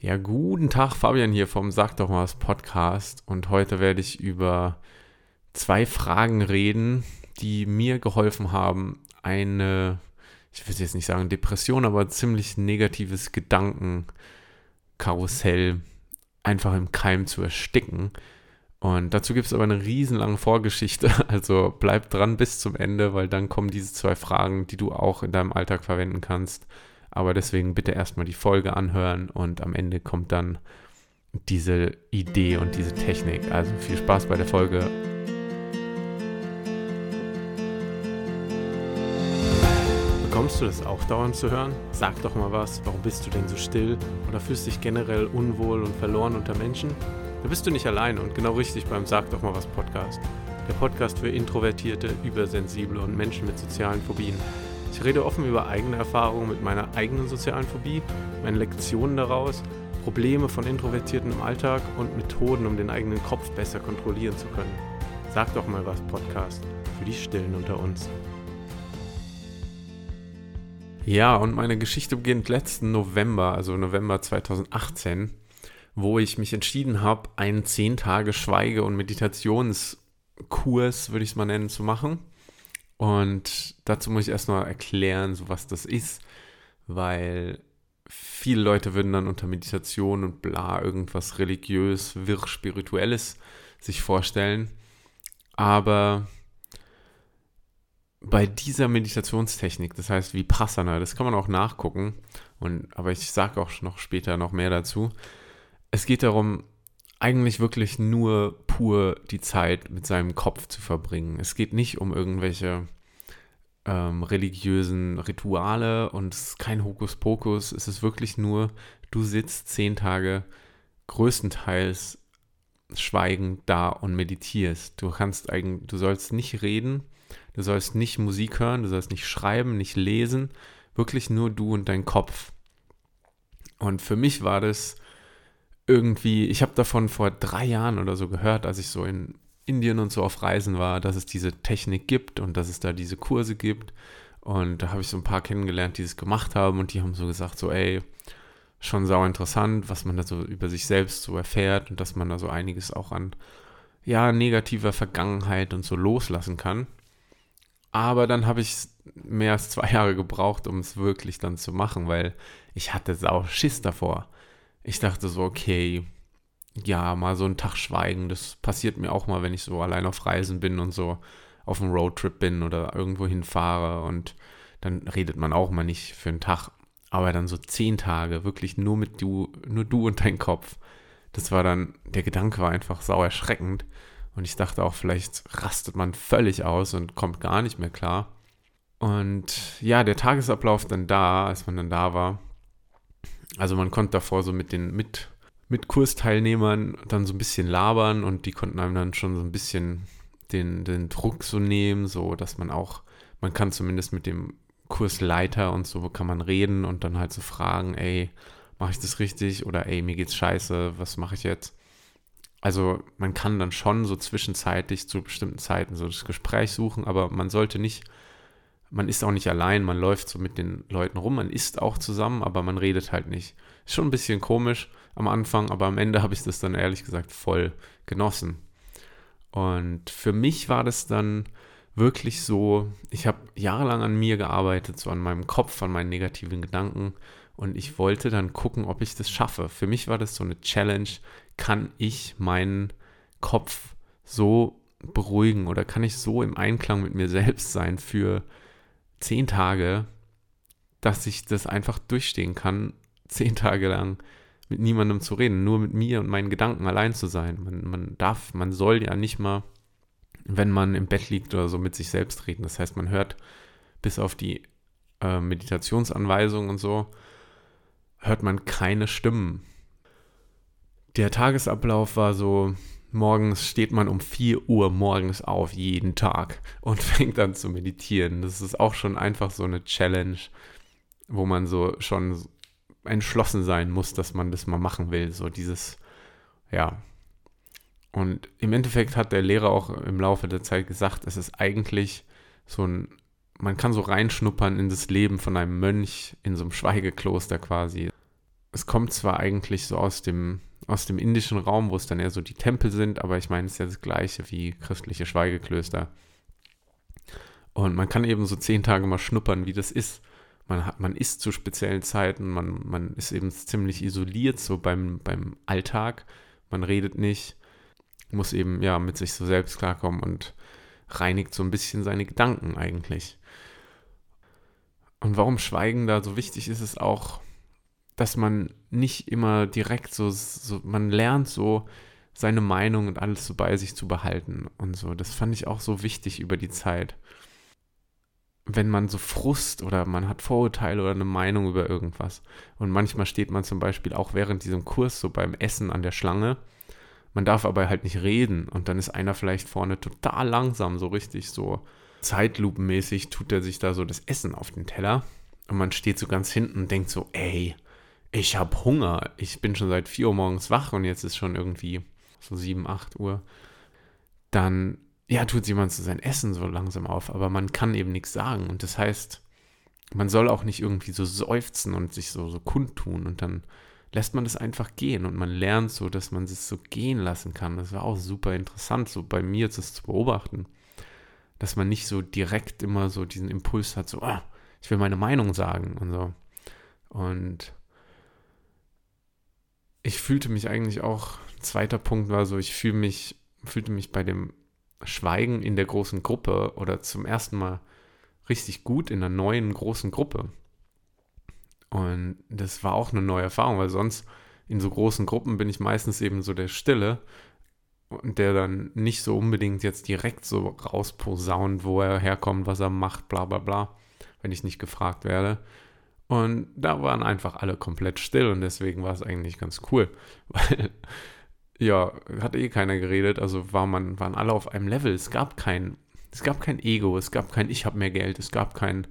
Ja, guten Tag, Fabian hier vom Sag doch mal was Podcast. Und heute werde ich über zwei Fragen reden, die mir geholfen haben, eine, ich will jetzt nicht sagen Depression, aber ziemlich negatives Gedankenkarussell einfach im Keim zu ersticken. Und dazu gibt es aber eine riesenlange Vorgeschichte. Also bleib dran bis zum Ende, weil dann kommen diese zwei Fragen, die du auch in deinem Alltag verwenden kannst aber deswegen bitte erstmal die Folge anhören und am Ende kommt dann diese Idee und diese Technik. Also viel Spaß bei der Folge. Bekommst du das auch dauernd zu hören? Sag doch mal was, warum bist du denn so still? Oder fühlst dich generell unwohl und verloren unter Menschen? Da bist du nicht allein und genau richtig beim Sag doch mal was Podcast. Der Podcast für Introvertierte, Übersensible und Menschen mit sozialen Phobien. Ich rede offen über eigene Erfahrungen mit meiner eigenen sozialen Phobie, meine Lektionen daraus, Probleme von Introvertierten im Alltag und Methoden, um den eigenen Kopf besser kontrollieren zu können. Sag doch mal was, Podcast, für die Stillen unter uns. Ja, und meine Geschichte beginnt letzten November, also November 2018, wo ich mich entschieden habe, einen 10 Tage Schweige- und Meditationskurs, würde ich es mal nennen, zu machen. Und dazu muss ich erstmal erklären, so was das ist, weil viele Leute würden dann unter Meditation und bla irgendwas religiös, wirr, spirituelles sich vorstellen. Aber bei dieser Meditationstechnik, das heißt wie Passana, das kann man auch nachgucken, und, aber ich sage auch noch später noch mehr dazu. Es geht darum, eigentlich wirklich nur pur die Zeit mit seinem Kopf zu verbringen. Es geht nicht um irgendwelche ähm, religiösen Rituale und es ist kein Hokuspokus. Es ist wirklich nur, du sitzt zehn Tage größtenteils schweigend da und meditierst. Du kannst eigentlich, du sollst nicht reden, du sollst nicht Musik hören, du sollst nicht schreiben, nicht lesen, wirklich nur du und dein Kopf. Und für mich war das irgendwie, ich habe davon vor drei Jahren oder so gehört, als ich so in Indien und so auf Reisen war, dass es diese Technik gibt und dass es da diese Kurse gibt. Und da habe ich so ein paar kennengelernt, die es gemacht haben und die haben so gesagt, so ey, schon sau interessant, was man da so über sich selbst so erfährt und dass man da so einiges auch an, ja, negativer Vergangenheit und so loslassen kann. Aber dann habe ich mehr als zwei Jahre gebraucht, um es wirklich dann zu machen, weil ich hatte sau Schiss davor ich dachte so, okay, ja, mal so einen Tag schweigen, das passiert mir auch mal, wenn ich so allein auf Reisen bin und so auf einem Roadtrip bin oder irgendwo hinfahre und dann redet man auch mal nicht für einen Tag. Aber dann so zehn Tage, wirklich nur mit du, nur du und dein Kopf. Das war dann, der Gedanke war einfach sau erschreckend. Und ich dachte auch, vielleicht rastet man völlig aus und kommt gar nicht mehr klar. Und ja, der Tagesablauf dann da, als man dann da war, also man konnte davor so mit den mit, mit Kursteilnehmern dann so ein bisschen labern und die konnten einem dann schon so ein bisschen den, den Druck so nehmen, so dass man auch, man kann zumindest mit dem Kursleiter und so kann man reden und dann halt so fragen, ey, mache ich das richtig oder ey, mir geht's scheiße, was mache ich jetzt? Also man kann dann schon so zwischenzeitlich zu bestimmten Zeiten so das Gespräch suchen, aber man sollte nicht man ist auch nicht allein, man läuft so mit den Leuten rum, man isst auch zusammen, aber man redet halt nicht. Ist schon ein bisschen komisch am Anfang, aber am Ende habe ich das dann ehrlich gesagt voll genossen. Und für mich war das dann wirklich so, ich habe jahrelang an mir gearbeitet, so an meinem Kopf, an meinen negativen Gedanken und ich wollte dann gucken, ob ich das schaffe. Für mich war das so eine Challenge, kann ich meinen Kopf so beruhigen oder kann ich so im Einklang mit mir selbst sein für zehn Tage, dass ich das einfach durchstehen kann, zehn Tage lang mit niemandem zu reden, nur mit mir und meinen Gedanken allein zu sein. Man, man darf, man soll ja nicht mal, wenn man im Bett liegt oder so, mit sich selbst reden. Das heißt, man hört bis auf die äh, Meditationsanweisungen und so, hört man keine Stimmen. Der Tagesablauf war so, morgens steht man um 4 Uhr morgens auf, jeden Tag und fängt an zu meditieren. Das ist auch schon einfach so eine Challenge, wo man so schon entschlossen sein muss, dass man das mal machen will. So dieses, ja. Und im Endeffekt hat der Lehrer auch im Laufe der Zeit gesagt, es ist eigentlich so ein, man kann so reinschnuppern in das Leben von einem Mönch in so einem Schweigekloster quasi. es kommt zwar eigentlich so aus dem, aus dem indischen Raum, wo es dann eher so die Tempel sind, aber ich meine, es ist ja das gleiche wie christliche Schweigeklöster. Und man kann eben so zehn Tage mal schnuppern, wie das ist. Man, hat, man isst zu speziellen Zeiten, man, man ist eben ziemlich isoliert so beim, beim Alltag. Man redet nicht, muss eben ja mit sich so selbst klarkommen und reinigt so ein bisschen seine Gedanken eigentlich. Und warum Schweigen da so wichtig ist, ist auch, dass man nicht immer direkt so, so, man lernt so seine Meinung und alles so bei sich zu behalten und so. Das fand ich auch so wichtig über die Zeit. Wenn man so Frust oder man hat Vorurteile oder eine Meinung über irgendwas und manchmal steht man zum Beispiel auch während diesem Kurs so beim Essen an der Schlange, man darf aber halt nicht reden und dann ist einer vielleicht vorne total langsam, so richtig so Zeitlupenmäßig tut er sich da so das Essen auf den Teller und man steht so ganz hinten und denkt so, ey, ich habe Hunger. Ich bin schon seit 4 Uhr morgens wach und jetzt ist schon irgendwie so 7, 8 Uhr. Dann, ja, tut jemand so sein Essen so langsam auf, aber man kann eben nichts sagen. Und das heißt, man soll auch nicht irgendwie so seufzen und sich so, so kundtun und dann lässt man das einfach gehen und man lernt so, dass man es so gehen lassen kann. Das war auch super interessant, so bei mir das zu beobachten dass man nicht so direkt immer so diesen Impuls hat, so, ah, ich will meine Meinung sagen und so. Und ich fühlte mich eigentlich auch, zweiter Punkt war so, ich fühle mich, fühlte mich bei dem Schweigen in der großen Gruppe oder zum ersten Mal richtig gut in einer neuen großen Gruppe. Und das war auch eine neue Erfahrung, weil sonst in so großen Gruppen bin ich meistens eben so der Stille und der dann nicht so unbedingt jetzt direkt so rausposaunt, wo er herkommt, was er macht, bla bla bla, wenn ich nicht gefragt werde. Und da waren einfach alle komplett still und deswegen war es eigentlich ganz cool, weil ja, hat eh keiner geredet, also war man, waren alle auf einem Level. Es gab kein, es gab kein Ego, es gab kein Ich habe mehr Geld, es gab kein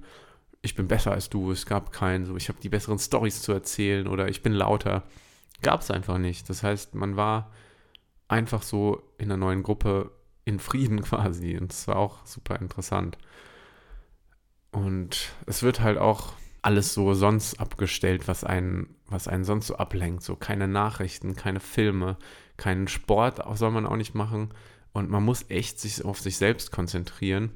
Ich bin besser als du, es gab kein so Ich habe die besseren Stories zu erzählen oder Ich bin lauter. Gab es einfach nicht. Das heißt, man war einfach so in einer neuen Gruppe in Frieden quasi. Und das war auch super interessant. Und es wird halt auch alles so sonst abgestellt, was einen, was einen sonst so ablenkt. So keine Nachrichten, keine Filme, keinen Sport soll man auch nicht machen. Und man muss echt sich auf sich selbst konzentrieren.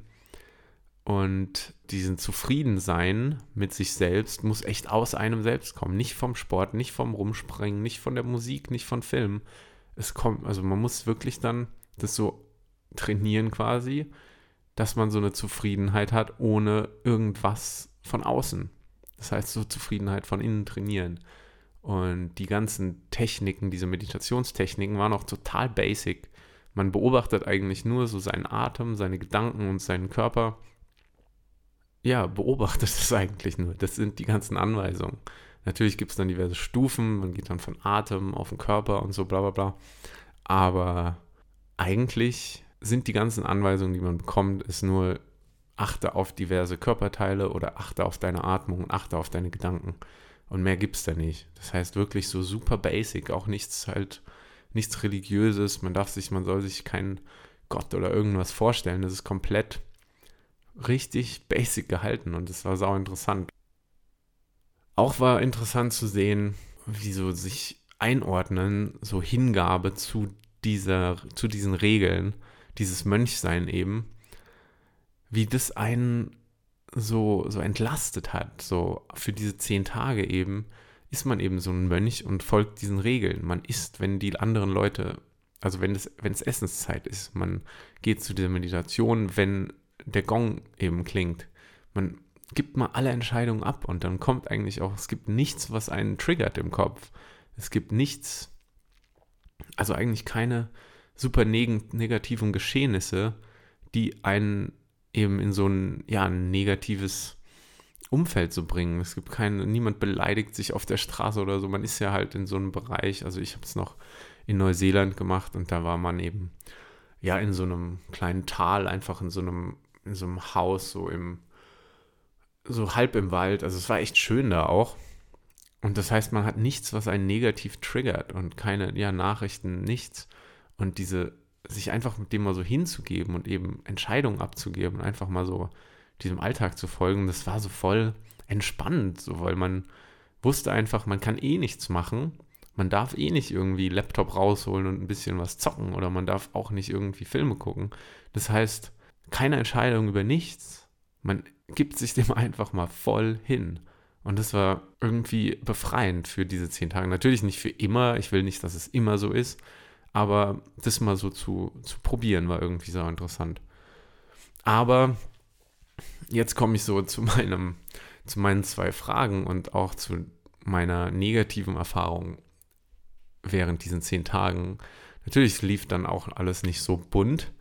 Und diesen Zufriedensein mit sich selbst muss echt aus einem selbst kommen. Nicht vom Sport, nicht vom Rumspringen, nicht von der Musik, nicht von Filmen, es kommt, also man muss wirklich dann das so trainieren quasi, dass man so eine Zufriedenheit hat, ohne irgendwas von außen. Das heißt, so Zufriedenheit von innen trainieren. Und die ganzen Techniken, diese Meditationstechniken waren auch total basic. Man beobachtet eigentlich nur so seinen Atem, seine Gedanken und seinen Körper. Ja, beobachtet es eigentlich nur. Das sind die ganzen Anweisungen. Natürlich gibt es dann diverse Stufen, man geht dann von Atem auf den Körper und so bla bla bla. Aber eigentlich sind die ganzen Anweisungen, die man bekommt, ist nur achte auf diverse Körperteile oder achte auf deine Atmung und achte auf deine Gedanken. Und mehr gibt es da nicht. Das heißt wirklich so super basic, auch nichts halt, nichts Religiöses. Man darf sich, man soll sich keinen Gott oder irgendwas vorstellen. Das ist komplett richtig basic gehalten und das war sau interessant. Auch war interessant zu sehen, wie so sich einordnen, so Hingabe zu dieser, zu diesen Regeln, dieses Mönchsein eben, wie das einen so, so entlastet hat, so für diese zehn Tage eben, ist man eben so ein Mönch und folgt diesen Regeln. Man isst, wenn die anderen Leute, also wenn es, wenn es Essenszeit ist, man geht zu dieser Meditation, wenn der Gong eben klingt. Man gibt mal alle Entscheidungen ab und dann kommt eigentlich auch, es gibt nichts, was einen triggert im Kopf. Es gibt nichts, also eigentlich keine super neg negativen Geschehnisse, die einen eben in so ein, ja, ein negatives Umfeld zu bringen. Es gibt keinen, niemand beleidigt sich auf der Straße oder so. Man ist ja halt in so einem Bereich, also ich habe es noch in Neuseeland gemacht und da war man eben ja in so einem kleinen Tal, einfach in so einem, in so einem Haus, so im, so halb im Wald. Also es war echt schön da auch. Und das heißt, man hat nichts, was einen negativ triggert und keine ja, Nachrichten, nichts. Und diese, sich einfach mit dem mal so hinzugeben und eben Entscheidungen abzugeben und einfach mal so diesem Alltag zu folgen, das war so voll entspannend, so weil man, wusste einfach, man kann eh nichts machen. Man darf eh nicht irgendwie Laptop rausholen und ein bisschen was zocken oder man darf auch nicht irgendwie Filme gucken. Das heißt, keine Entscheidung über nichts. Man gibt sich dem einfach mal voll hin. Und das war irgendwie befreiend für diese zehn Tage. Natürlich nicht für immer. Ich will nicht, dass es immer so ist. Aber das mal so zu, zu probieren war irgendwie so interessant. Aber jetzt komme ich so zu meinem, zu meinen zwei Fragen und auch zu meiner negativen Erfahrung während diesen zehn Tagen. Natürlich lief dann auch alles nicht so bunt.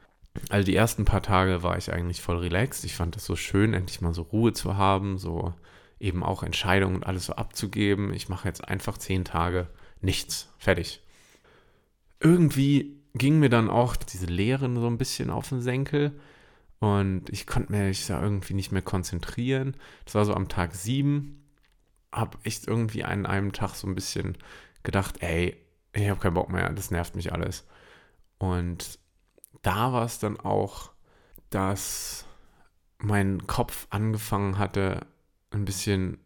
Also die ersten paar Tage war ich eigentlich voll relaxed. Ich fand es so schön, endlich mal so Ruhe zu haben, so eben auch Entscheidungen und alles so abzugeben. Ich mache jetzt einfach zehn Tage nichts. Fertig. Irgendwie ging mir dann auch diese Lehren so ein bisschen auf den Senkel und ich konnte mich da irgendwie nicht mehr konzentrieren. Das war so am Tag sieben. Hab echt irgendwie an einem Tag so ein bisschen gedacht, ey, ich habe keinen Bock mehr, das nervt mich alles. Und da war es dann auch, dass mein Kopf angefangen hatte, ein bisschen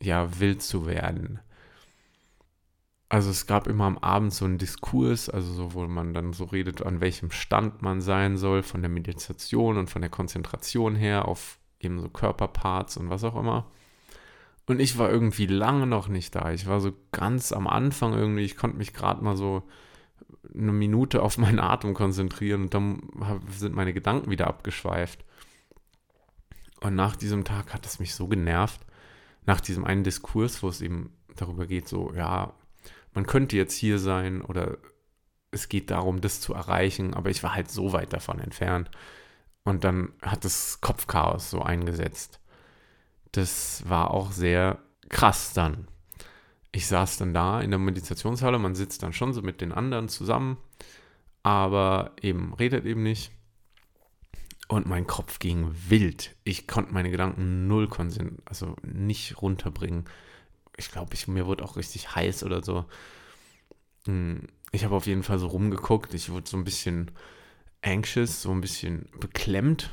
ja wild zu werden. Also es gab immer am Abend so einen Diskurs, also so, wo man dann so redet, an welchem Stand man sein soll, von der Meditation und von der Konzentration her auf eben so Körperparts und was auch immer. Und ich war irgendwie lange noch nicht da. Ich war so ganz am Anfang irgendwie, ich konnte mich gerade mal so eine Minute auf meinen Atem konzentrieren und dann sind meine Gedanken wieder abgeschweift. Und nach diesem Tag hat es mich so genervt, nach diesem einen Diskurs, wo es eben darüber geht, so, ja, man könnte jetzt hier sein oder es geht darum, das zu erreichen, aber ich war halt so weit davon entfernt. Und dann hat das Kopfchaos so eingesetzt. Das war auch sehr krass dann. Ich saß dann da in der Meditationshalle, man sitzt dann schon so mit den anderen zusammen, aber eben redet eben nicht. Und mein Kopf ging wild. Ich konnte meine Gedanken null konzentrieren, also nicht runterbringen. Ich glaube, ich, mir wurde auch richtig heiß oder so. Hm, ich habe auf jeden Fall so rumgeguckt. Ich wurde so ein bisschen anxious, so ein bisschen beklemmt.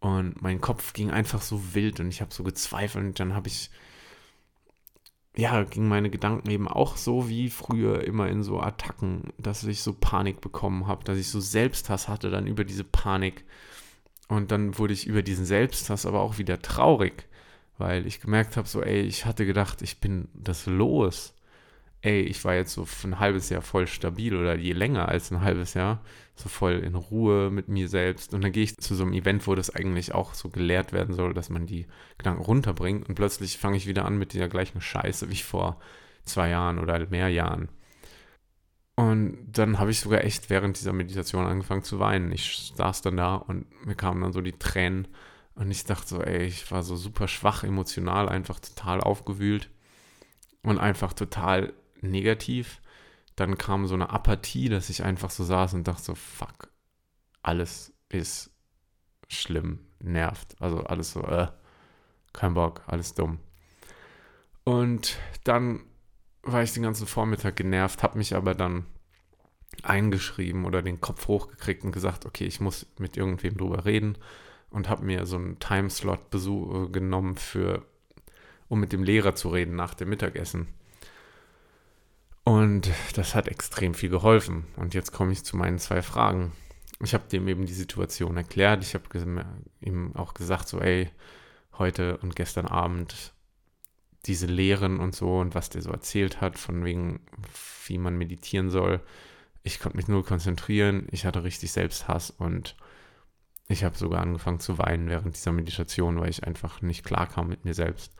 Und mein Kopf ging einfach so wild und ich habe so gezweifelt. Und dann habe ich, ja, gingen meine Gedanken eben auch so wie früher immer in so Attacken, dass ich so Panik bekommen habe, dass ich so Selbsthass hatte dann über diese Panik. Und dann wurde ich über diesen Selbsthass aber auch wieder traurig, weil ich gemerkt habe, so, ey, ich hatte gedacht, ich bin das los. Ey, ich war jetzt so für ein halbes Jahr voll stabil oder je länger als ein halbes Jahr, so voll in Ruhe mit mir selbst. Und dann gehe ich zu so einem Event, wo das eigentlich auch so gelehrt werden soll, dass man die Gedanken runterbringt. Und plötzlich fange ich wieder an mit dieser gleichen Scheiße wie vor zwei Jahren oder mehr Jahren. Und dann habe ich sogar echt während dieser Meditation angefangen zu weinen. Ich saß dann da und mir kamen dann so die Tränen. Und ich dachte so, ey, ich war so super schwach emotional, einfach total aufgewühlt und einfach total negativ. Dann kam so eine Apathie, dass ich einfach so saß und dachte so, fuck, alles ist schlimm, nervt. Also alles so, äh, kein Bock, alles dumm. Und dann war ich den ganzen Vormittag genervt, habe mich aber dann eingeschrieben oder den Kopf hochgekriegt und gesagt, okay, ich muss mit irgendwem drüber reden und habe mir so einen Timeslot äh, genommen für, um mit dem Lehrer zu reden nach dem Mittagessen. Und das hat extrem viel geholfen. Und jetzt komme ich zu meinen zwei Fragen. Ich habe dem eben die Situation erklärt. Ich habe ihm auch gesagt, so, ey, heute und gestern Abend diese Lehren und so und was der so erzählt hat, von wegen, wie man meditieren soll. Ich konnte mich nur konzentrieren, ich hatte richtig Selbsthass und ich habe sogar angefangen zu weinen während dieser Meditation, weil ich einfach nicht klar kam mit mir selbst.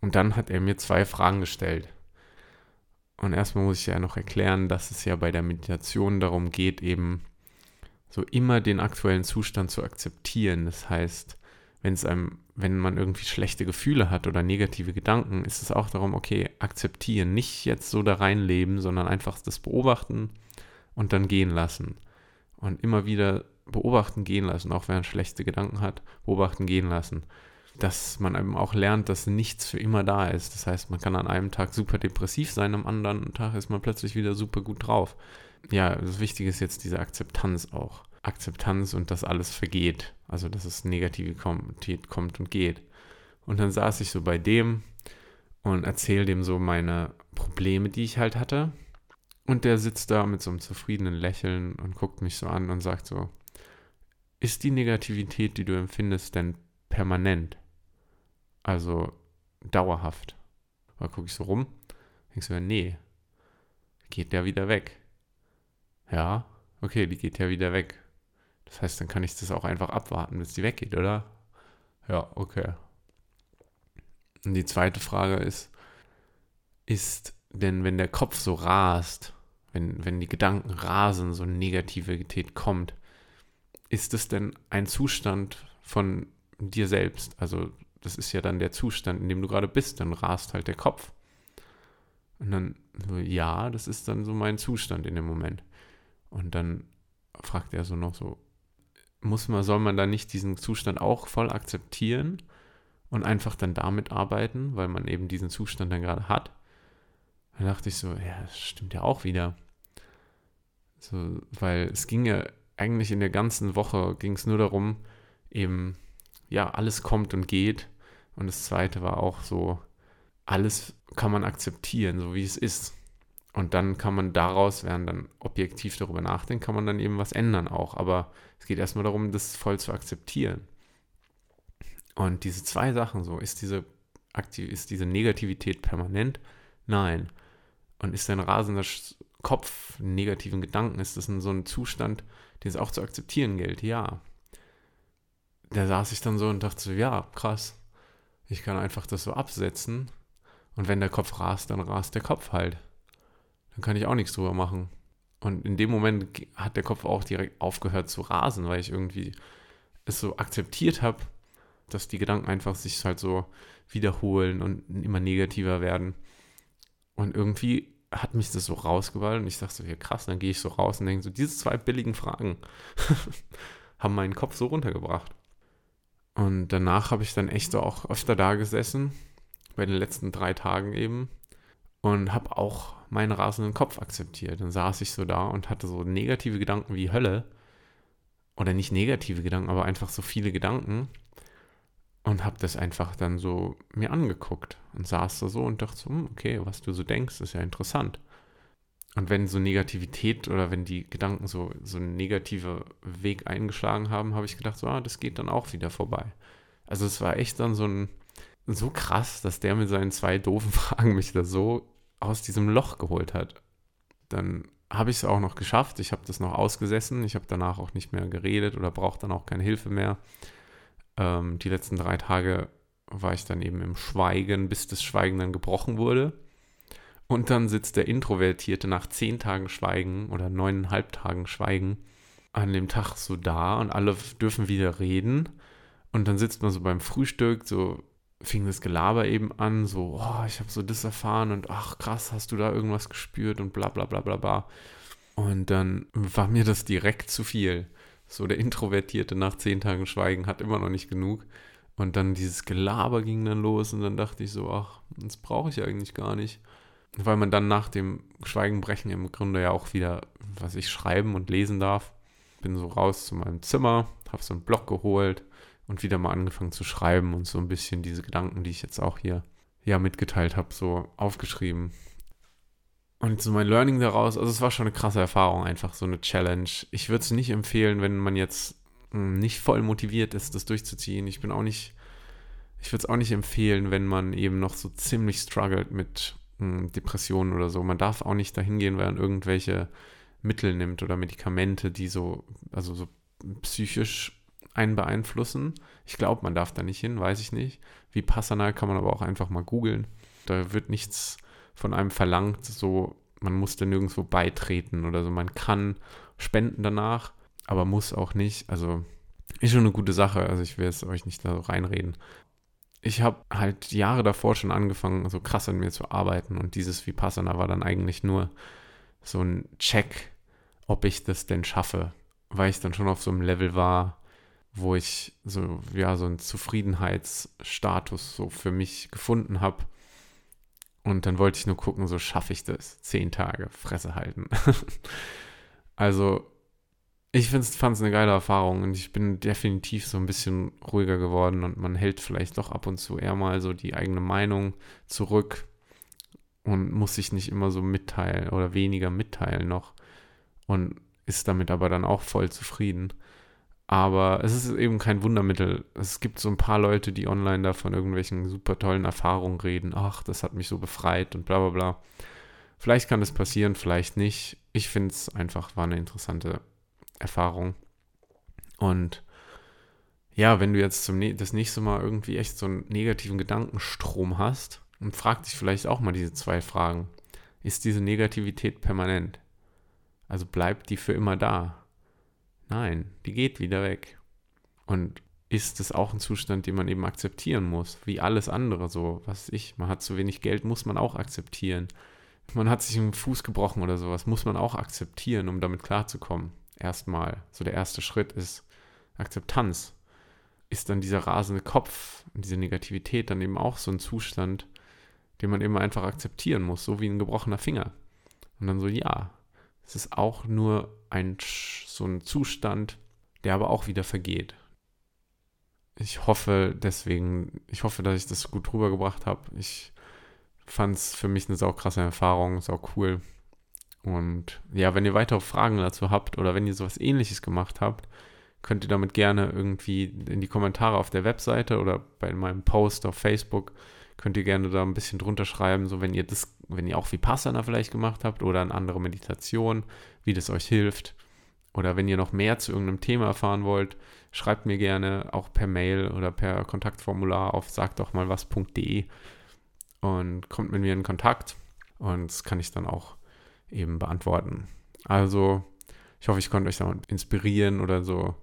Und dann hat er mir zwei Fragen gestellt. Und erstmal muss ich ja noch erklären, dass es ja bei der Meditation darum geht, eben so immer den aktuellen Zustand zu akzeptieren. Das heißt, wenn es einem, wenn man irgendwie schlechte Gefühle hat oder negative Gedanken, ist es auch darum, okay, akzeptieren, nicht jetzt so da reinleben, sondern einfach das beobachten und dann gehen lassen. Und immer wieder beobachten, gehen lassen, auch wenn man schlechte Gedanken hat, beobachten, gehen lassen. Dass man eben auch lernt, dass nichts für immer da ist. Das heißt, man kann an einem Tag super depressiv sein, am anderen Tag ist man plötzlich wieder super gut drauf. Ja, das Wichtige ist jetzt diese Akzeptanz auch. Akzeptanz und dass alles vergeht. Also, dass es negative kommt, kommt und geht. Und dann saß ich so bei dem und erzähle dem so meine Probleme, die ich halt hatte. Und der sitzt da mit so einem zufriedenen Lächeln und guckt mich so an und sagt so, ist die Negativität, die du empfindest, denn permanent? Also dauerhaft? Da gucke ich so rum, denkst du, nee, geht der wieder weg. Ja, okay, die geht ja wieder weg. Das heißt, dann kann ich das auch einfach abwarten, bis die weggeht, oder? Ja, okay. Und die zweite Frage ist, ist denn, wenn der Kopf so rast, wenn, wenn die Gedanken rasen, so eine Negativität kommt, ist es denn ein Zustand von dir selbst? Also das ist ja dann der Zustand, in dem du gerade bist, dann rast halt der Kopf. Und dann ja, das ist dann so mein Zustand in dem Moment. Und dann fragt er so noch so, muss man, soll man da nicht diesen Zustand auch voll akzeptieren und einfach dann damit arbeiten, weil man eben diesen Zustand dann gerade hat? Dann dachte ich so, ja, das stimmt ja auch wieder. So, weil es ging ja eigentlich in der ganzen Woche ging es nur darum, eben, ja, alles kommt und geht. Und das zweite war auch so, alles kann man akzeptieren, so wie es ist. Und dann kann man daraus, während dann objektiv darüber nachdenkt, kann man dann eben was ändern auch. Aber es geht erstmal darum, das voll zu akzeptieren. Und diese zwei Sachen so, ist diese, ist diese Negativität permanent? Nein. Und ist dein rasender Kopf negativen Gedanken, ist das in so ein Zustand, den es auch zu akzeptieren gilt? Ja. Da saß ich dann so und dachte so, ja, krass. Ich kann einfach das so absetzen. Und wenn der Kopf rast, dann rast der Kopf halt. Dann kann ich auch nichts drüber machen. Und in dem Moment hat der Kopf auch direkt aufgehört zu rasen, weil ich irgendwie es so akzeptiert habe, dass die Gedanken einfach sich halt so wiederholen und immer negativer werden. Und irgendwie hat mich das so rausgewallt und ich dachte so, ja krass, dann gehe ich so raus und denke so, diese zwei billigen Fragen haben meinen Kopf so runtergebracht. Und danach habe ich dann echt so auch öfter da gesessen, bei den letzten drei Tagen eben, und habe auch meinen rasenden Kopf akzeptiert. Dann saß ich so da und hatte so negative Gedanken wie Hölle. Oder nicht negative Gedanken, aber einfach so viele Gedanken und habe das einfach dann so mir angeguckt und saß da so und dachte so, hm, okay, was du so denkst, ist ja interessant. Und wenn so Negativität oder wenn die Gedanken so, so einen negativen Weg eingeschlagen haben, habe ich gedacht, so, ah, das geht dann auch wieder vorbei. Also es war echt dann so ein, so krass, dass der mit seinen zwei doofen Fragen mich da so aus diesem Loch geholt hat. Dann habe ich es auch noch geschafft. Ich habe das noch ausgesessen. Ich habe danach auch nicht mehr geredet oder brauchte dann auch keine Hilfe mehr. Ähm, die letzten drei Tage war ich dann eben im Schweigen, bis das Schweigen dann gebrochen wurde. Und dann sitzt der Introvertierte nach zehn Tagen Schweigen oder neuneinhalb Tagen Schweigen an dem Tag so da und alle dürfen wieder reden. Und dann sitzt man so beim Frühstück, so fing das Gelaber eben an, so, oh, ich habe so das erfahren und ach krass, hast du da irgendwas gespürt und bla bla bla bla bla. Und dann war mir das direkt zu viel. So der Introvertierte nach zehn Tagen Schweigen hat immer noch nicht genug. Und dann dieses Gelaber ging dann los und dann dachte ich so, ach, das brauche ich eigentlich gar nicht. Weil man dann nach dem Schweigenbrechen im Grunde ja auch wieder, was ich schreiben und lesen darf. Bin so raus zu meinem Zimmer, habe so einen Block geholt und wieder mal angefangen zu schreiben und so ein bisschen diese Gedanken, die ich jetzt auch hier ja mitgeteilt habe, so aufgeschrieben. Und so mein Learning daraus, also es war schon eine krasse Erfahrung, einfach so eine Challenge. Ich würde es nicht empfehlen, wenn man jetzt hm, nicht voll motiviert ist, das durchzuziehen. Ich bin auch nicht, ich würde es auch nicht empfehlen, wenn man eben noch so ziemlich struggelt mit hm, Depressionen oder so. Man darf auch nicht dahin gehen, weil man irgendwelche Mittel nimmt oder Medikamente, die so, also so psychisch einen beeinflussen. Ich glaube, man darf da nicht hin, weiß ich nicht. Wie Passana kann man aber auch einfach mal googeln. Da wird nichts von einem verlangt, so man muss da nirgendwo beitreten oder so. Man kann spenden danach, aber muss auch nicht. Also ist schon eine gute Sache. Also ich will es euch nicht da so reinreden. Ich habe halt Jahre davor schon angefangen, so krass an mir zu arbeiten und dieses Vipassana war dann eigentlich nur so ein Check, ob ich das denn schaffe, weil ich dann schon auf so einem Level war, wo ich so, ja, so einen Zufriedenheitsstatus so für mich gefunden habe, und dann wollte ich nur gucken, so schaffe ich das. Zehn Tage, Fresse halten. also ich fand es eine geile Erfahrung und ich bin definitiv so ein bisschen ruhiger geworden und man hält vielleicht doch ab und zu eher mal so die eigene Meinung zurück und muss sich nicht immer so mitteilen oder weniger mitteilen noch und ist damit aber dann auch voll zufrieden. Aber es ist eben kein Wundermittel. Es gibt so ein paar Leute, die online da von irgendwelchen super tollen Erfahrungen reden. Ach, das hat mich so befreit und bla bla bla. Vielleicht kann das passieren, vielleicht nicht. Ich finde es einfach war eine interessante Erfahrung. Und ja, wenn du jetzt zum das nächste Mal irgendwie echt so einen negativen Gedankenstrom hast und frag dich vielleicht auch mal diese zwei Fragen. Ist diese Negativität permanent? Also bleibt die für immer da? Nein, die geht wieder weg. Und ist es auch ein Zustand, den man eben akzeptieren muss, wie alles andere so, was ich, man hat zu wenig Geld, muss man auch akzeptieren. Man hat sich einen Fuß gebrochen oder sowas, muss man auch akzeptieren, um damit klarzukommen. Erstmal, so der erste Schritt ist Akzeptanz. Ist dann dieser rasende Kopf diese Negativität dann eben auch so ein Zustand, den man eben einfach akzeptieren muss, so wie ein gebrochener Finger. Und dann so, ja, es ist auch nur ein, so ein Zustand, der aber auch wieder vergeht. Ich hoffe deswegen, ich hoffe, dass ich das gut rübergebracht habe. Ich fand es für mich eine saukrasse Erfahrung, sau cool. Und ja, wenn ihr weitere Fragen dazu habt oder wenn ihr sowas ähnliches gemacht habt, könnt ihr damit gerne irgendwie in die Kommentare auf der Webseite oder bei meinem Post auf Facebook könnt ihr gerne da ein bisschen drunter schreiben, so wenn ihr das, wenn ihr auch Vipassana vielleicht gemacht habt oder eine andere Meditation, wie das euch hilft. Oder wenn ihr noch mehr zu irgendeinem Thema erfahren wollt, schreibt mir gerne auch per Mail oder per Kontaktformular auf sagdochmalwas.de und kommt mit mir in Kontakt und das kann ich dann auch eben beantworten. Also, ich hoffe, ich konnte euch da inspirieren oder so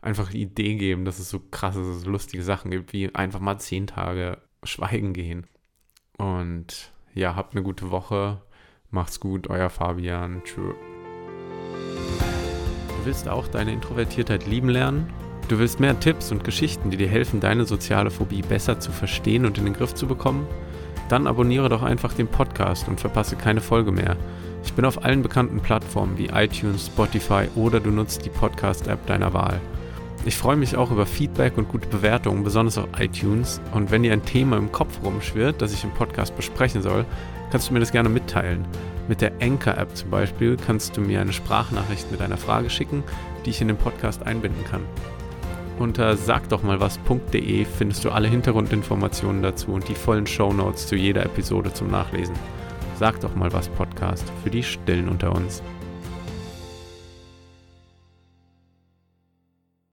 einfach die Idee geben, dass es so krasse, so lustige Sachen gibt, wie einfach mal zehn Tage schweigen gehen. Und ja, habt eine gute Woche. Macht's gut, euer Fabian. Tschüss. Du willst auch deine Introvertiertheit lieben lernen? Du willst mehr Tipps und Geschichten, die dir helfen, deine soziale Phobie besser zu verstehen und in den Griff zu bekommen? Dann abonniere doch einfach den Podcast und verpasse keine Folge mehr. Ich bin auf allen bekannten Plattformen wie iTunes, Spotify oder du nutzt die Podcast-App deiner Wahl. Ich freue mich auch über Feedback und gute Bewertungen, besonders auf iTunes. Und wenn dir ein Thema im Kopf rumschwirrt, das ich im Podcast besprechen soll, kannst du mir das gerne mitteilen. Mit der Anchor-App zum Beispiel kannst du mir eine Sprachnachricht mit einer Frage schicken, die ich in den Podcast einbinden kann. Unter sagdochmalwas.de findest du alle Hintergrundinformationen dazu und die vollen Shownotes zu jeder Episode zum Nachlesen. Sag doch mal was Podcast für die Stillen unter uns.